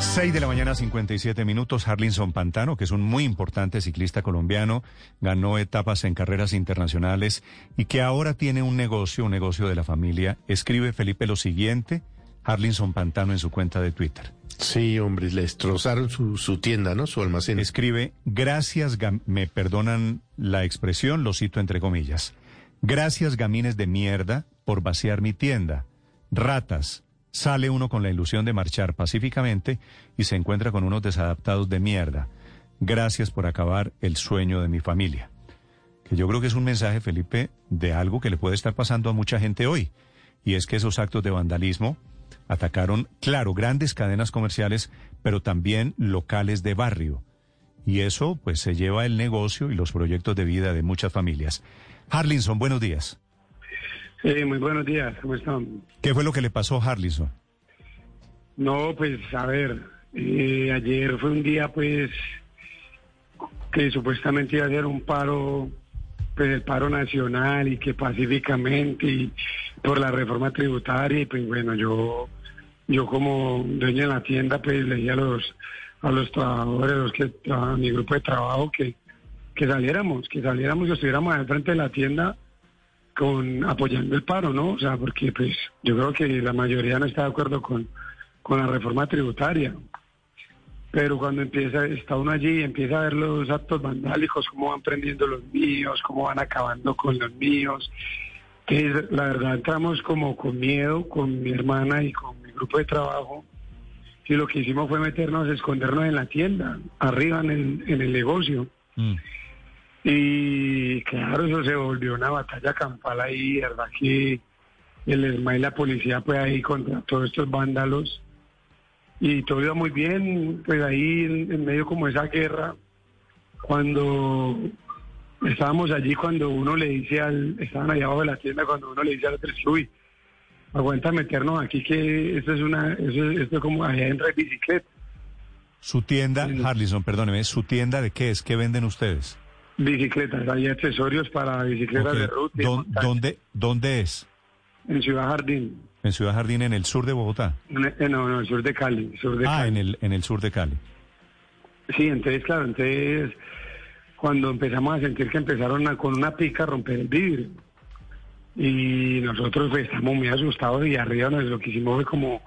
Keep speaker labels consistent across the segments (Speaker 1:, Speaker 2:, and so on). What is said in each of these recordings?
Speaker 1: 6 de la mañana, 57 minutos. Harlinson Pantano, que es un muy importante ciclista colombiano, ganó etapas en carreras internacionales y que ahora tiene un negocio, un negocio de la familia. Escribe Felipe lo siguiente, Harlinson Pantano en su cuenta de Twitter.
Speaker 2: Sí, hombre, le destrozaron su, su tienda, ¿no? Su almacén.
Speaker 1: Escribe, gracias, me perdonan la expresión, lo cito entre comillas. Gracias, gamines de mierda, por vaciar mi tienda. Ratas. Sale uno con la ilusión de marchar pacíficamente y se encuentra con unos desadaptados de mierda. Gracias por acabar el sueño de mi familia. Que yo creo que es un mensaje, Felipe, de algo que le puede estar pasando a mucha gente hoy. Y es que esos actos de vandalismo atacaron, claro, grandes cadenas comerciales, pero también locales de barrio. Y eso, pues, se lleva el negocio y los proyectos de vida de muchas familias. Harlinson, buenos días.
Speaker 3: Sí, muy buenos días, ¿cómo están?
Speaker 1: ¿Qué fue lo que le pasó a Harlinson?
Speaker 3: No, pues a ver, eh, ayer fue un día pues que supuestamente iba a ser un paro, pues el paro nacional y que pacíficamente y por la reforma tributaria y pues bueno, yo yo como dueño de la tienda pues le dije a los a los trabajadores, los que a mi grupo de trabajo que que saliéramos, que saliéramos, que estuviéramos al frente de la tienda con apoyando el paro, ¿no? O sea, porque pues yo creo que la mayoría no está de acuerdo con, con la reforma tributaria. Pero cuando empieza, está uno allí y empieza a ver los actos vandálicos, cómo van prendiendo los míos, cómo van acabando con los míos. Entonces, la verdad, entramos como con miedo con mi hermana y con mi grupo de trabajo. Y lo que hicimos fue meternos, escondernos en la tienda, arriba en el, en el negocio. Y claro, eso se volvió una batalla campal ahí, verdad que el ESMA y la policía pues ahí contra todos estos vándalos y todo iba muy bien, pues ahí en, medio como esa guerra, cuando estábamos allí, cuando uno le dice al, estaban allá abajo de la tienda, cuando uno le dice al otro, uy, aguanta meternos aquí que esto es una, eso, es- esto es como allá entra en bicicleta.
Speaker 1: Su tienda,
Speaker 3: Sí.
Speaker 1: Harlinson, perdóneme, ¿su tienda de qué es? ¿Qué venden ustedes?
Speaker 3: Bicicletas, hay accesorios para bicicletas de ruta y de
Speaker 1: ¿Dó-
Speaker 3: montaña.
Speaker 1: ¿Dónde, ¿Dónde es?
Speaker 3: en Ciudad Jardín.
Speaker 1: En Ciudad Jardín, en el sur de Bogotá.
Speaker 3: En- en- No, no, el sur de Cali. Sur de
Speaker 1: Ah,
Speaker 3: Cali.
Speaker 1: en el, en el sur de Cali.
Speaker 3: Sí, entonces, claro, entonces, cuando empezamos a sentir que empezaron a- con una pica a romper el vidrio. Y nosotros pues, estamos muy asustados y arriba nos, lo que hicimos fue como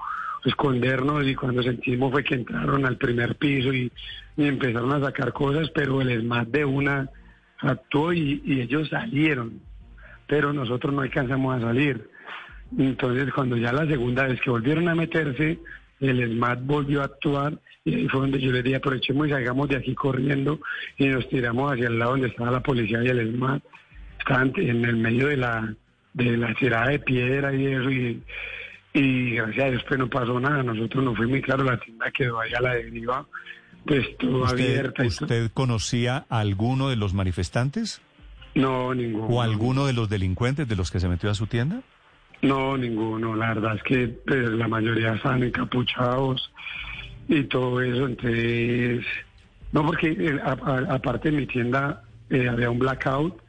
Speaker 3: escondernos y cuando sentimos fue que entraron al primer piso y, y empezaron a sacar cosas, pero el ESMAD de una actuó y, ellos salieron, pero nosotros no alcanzamos a salir. Entonces, cuando ya la segunda vez que volvieron a meterse, el SMAT volvió a actuar y ahí fue donde yo les dije, aprovechemos y salgamos de aquí corriendo y nos tiramos hacia el lado donde estaba la policía y el SMAT. Estaban en el medio de la de la tirada de piedra y eso y, y gracias a Dios pues no pasó nada. Nosotros no fuimos y claro, la tienda quedó ahí a la deriva, pues todo
Speaker 1: ¿Usted,
Speaker 3: abierta. y todo.
Speaker 1: ¿Usted conocía a alguno de los manifestantes?
Speaker 3: No, ninguno.
Speaker 1: ¿O alguno de los delincuentes de los que se metió a su tienda?
Speaker 3: No, ninguno. La verdad es que pues, la mayoría estaban encapuchados y todo eso. Entonces, no, porque eh, aparte de mi tienda eh, había un blackout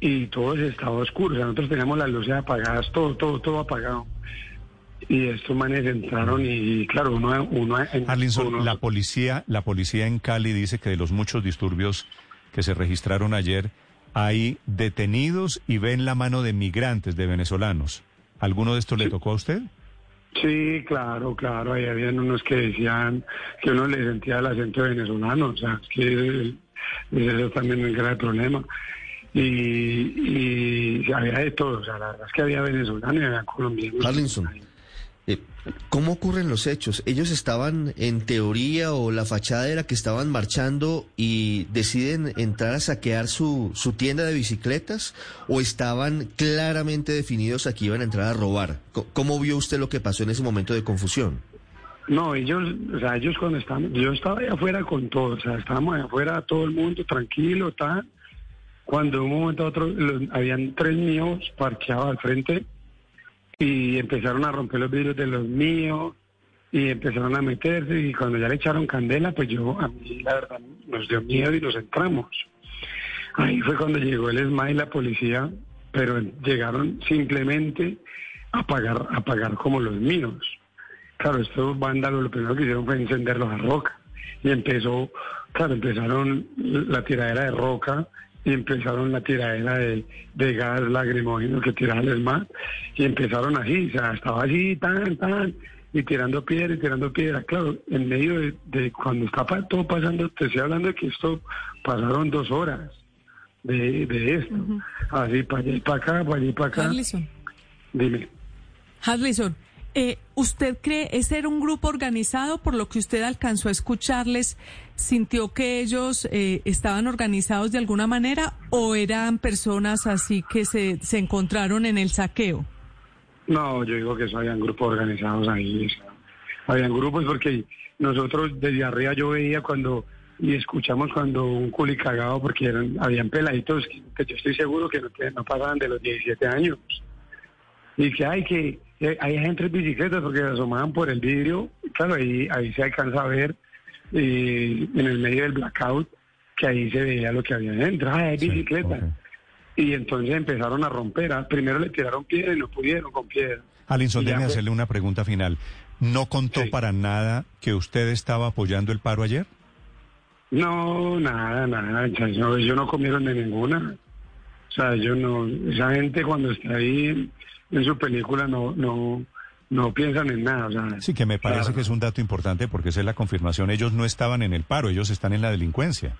Speaker 3: y todo estaba oscuro. O sea, nosotros teníamos las luces apagadas, todo, todo, todo apagado. Y estos manes entraron y, claro, uno... uno en-
Speaker 1: Harlinson,
Speaker 3: uno-
Speaker 1: la policía, la policía en Cali dice que de los muchos disturbios que se registraron ayer, hay detenidos y ven la mano de migrantes, de venezolanos. ¿Alguno de estos le tocó a usted?
Speaker 3: Sí, claro, claro. Ahí habían unos que decían que uno le sentía el acento venezolano. O sea, es que eso también es un grave problema. Y, y había de todo. O sea, la verdad es que había venezolanos y había colombianos.
Speaker 2: Harlinson.
Speaker 4: Eh, ¿Cómo ocurren los hechos? ¿Ellos estaban en teoría o la fachada era que estaban marchando y deciden entrar a saquear su, su tienda de bicicletas o estaban claramente definidos a que iban a entrar a robar? ¿Cómo vio usted lo que pasó en ese momento de confusión?
Speaker 3: No, ellos, o sea, ellos cuando estaban, yo estaba allá afuera con todo, o sea, estábamos allá afuera todo el mundo tranquilo, tal. Cuando de un momento a otro habían tres míos parqueados al frente y empezaron a romper los vidrios de los míos y empezaron a meterse y cuando ya le echaron candela, pues yo, a mí la verdad nos dio miedo y nos entramos. Ahí fue cuando llegó el ESMA y la policía, pero llegaron simplemente a pagar, a pagar como los míos. Claro, estos vándalos lo primero que hicieron fue encenderlos a roca. Y empezó, claro, empezaron la tiradera de roca y empezaron la tiradera de, de gas lacrimógeno que tiraba el ESMAD. Y empezaron así, o sea, estaba así, tan, tan, y tirando piedra y tirando piedra. Claro, en medio de, de cuando está todo pasando, te estoy hablando de que esto pasaron dos horas de, de esto. Así, para allá y para acá, para allá y para acá.
Speaker 5: Harlison.
Speaker 3: Dime.
Speaker 5: Harlison, eh, ¿usted cree ese era un grupo organizado? Por lo que usted alcanzó a escucharles, ¿sintió que ellos eh, estaban organizados de alguna manera o eran personas así que se, se encontraron en el saqueo?
Speaker 3: No, yo digo que eso habían grupos organizados ahí. habían grupos porque nosotros desde arriba yo veía cuando y escuchamos cuando un culi cagado porque eran, habían peladitos que, yo estoy seguro que no, no pasaban de los 17 años. Y que hay que eh, hay gente en bicicletas porque se asomaban por el vidrio. Claro, ahí, ahí se alcanza a ver eh, en el medio del blackout que ahí se veía lo que había dentro. Ah, hay
Speaker 1: Sí, ok.
Speaker 3: Y entonces empezaron a romper. ah, Primero le tiraron piedra y no pudieron con piedra.
Speaker 1: Alinson, déjeme
Speaker 3: fue-
Speaker 1: hacerle una pregunta final. ¿No contó
Speaker 3: Sí.
Speaker 1: para nada que usted estaba apoyando el paro ayer?
Speaker 3: No, nada, nada. o sea, Ellos, ellos no comieron de ninguna. O sea, ellos no. Esa gente cuando está ahí en, su película no, no, no piensan en nada. O sea,
Speaker 1: Sí, que me parece
Speaker 3: claro.
Speaker 1: que es un dato importante porque esa es la confirmación. Ellos no estaban en el paro, ellos están en la delincuencia.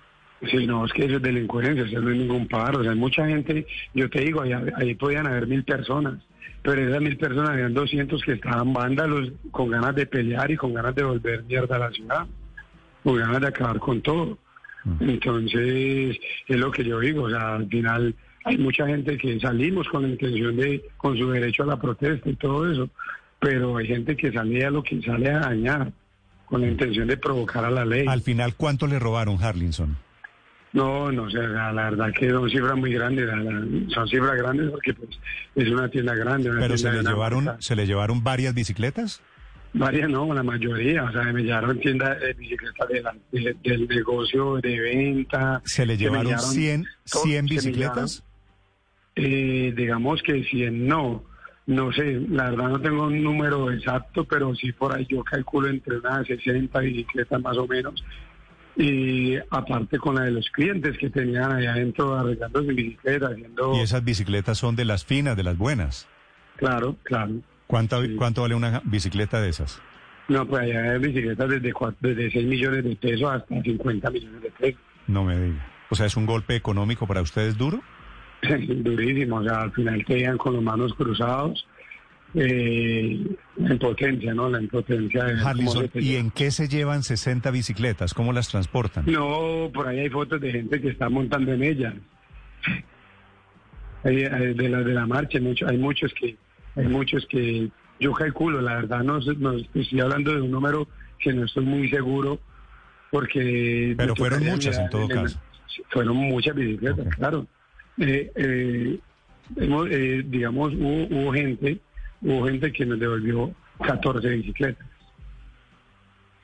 Speaker 3: Sí, no, es que eso es delincuencia, eso no es ningún paro. O sea, hay mucha gente, yo te digo, ahí, ahí podían haber mil personas, pero esas mil personas habían 200 que estaban vándalos con ganas de pelear y con ganas de volver mierda a la ciudad, con ganas de acabar con todo. Entonces, es lo que yo digo, o sea, al final hay mucha gente que salimos con la intención de, con su derecho a la protesta y todo eso, pero hay gente que salía lo que sale a dañar, con la intención de provocar a la ley.
Speaker 1: Al final, ¿cuánto le robaron, Harlinson?
Speaker 3: No, no sé, la, la verdad que son cifras muy grandes, la- la- son cifras grandes porque pues es una tienda grande. Una
Speaker 1: Pero se
Speaker 3: tienda
Speaker 1: le llevaron,
Speaker 3: marca.
Speaker 1: se le llevaron varias bicicletas.
Speaker 3: Varias no, la mayoría, o sea, me llevaron tiendas de bicicletas de del negocio de venta.
Speaker 1: Se le llevaron 100,
Speaker 3: todo-
Speaker 1: 100
Speaker 3: se me
Speaker 1: bicicletas.
Speaker 3: Eh, digamos que 100 no, no sé, la verdad no tengo un número exacto, pero sí por ahí yo calculo entre unas 60 bicicletas más o menos. Y aparte con la de los clientes que tenían allá adentro arreglando su bicicleta, haciendo...
Speaker 1: Y esas bicicletas son de las finas, de las buenas.
Speaker 3: Claro, claro.
Speaker 1: ¿Cuánto,
Speaker 3: Sí.
Speaker 1: ¿Cuánto vale una bicicleta de esas?
Speaker 3: No, pues allá hay bicicletas desde, desde 6 millones de pesos hasta 50 millones de pesos.
Speaker 1: No me diga. O sea, ¿es un golpe económico para ustedes duro?
Speaker 3: Durísimo, o sea, al final llegan con los manos cruzados. Eh, la impotencia, ¿no? La impotencia de te
Speaker 1: ¿y en qué se llevan 60 bicicletas? ¿Cómo las transportan?
Speaker 3: No, por ahí hay fotos de gente que está montando en ellas. De la de la marcha, hay, mucho- hay muchos que, hay muchos que yo calculo, la verdad no, no estoy hablando de un número que no estoy muy seguro, porque
Speaker 1: Pero fueron muchas en todo caso.
Speaker 3: Fueron muchas bicicletas, claro. Eh, eh, hemos, eh, digamos, hubo, hubo gente, hubo gente que nos devolvió 14 bicicletas.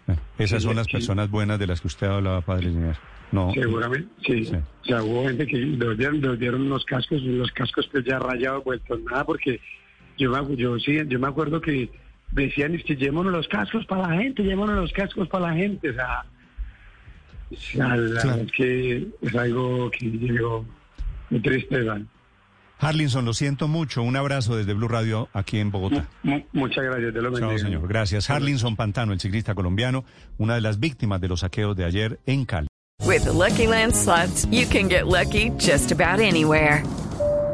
Speaker 1: Bueno, esas son las
Speaker 3: sí.
Speaker 1: personas buenas de las que usted hablaba, Padre Linear. No,
Speaker 3: Seguramente, sí.
Speaker 1: Sí.
Speaker 3: O sea, hubo gente que devolvieron, devolvieron los cascos, los cascos pues ya rayados, vueltos nada, porque yo me, yo, sí, yo me acuerdo que decían, es que llevémonos los cascos para la gente, llevémonos los cascos para la gente, o sea, o sea, la
Speaker 1: Claro.
Speaker 3: verdad es que es algo que llegó muy triste, ¿verdad?
Speaker 1: Harlinson, lo siento mucho. Un abrazo desde Blue Radio aquí en Bogotá.
Speaker 3: Mu- muchas gracias, Dios lo
Speaker 1: Chao,
Speaker 3: bendiga.
Speaker 1: señor. Gracias. Harlinson Pantano, el ciclista colombiano, una de las víctimas de los saqueos de ayer en Cali.
Speaker 6: With the Lucky Land slots, you can get lucky just about anywhere.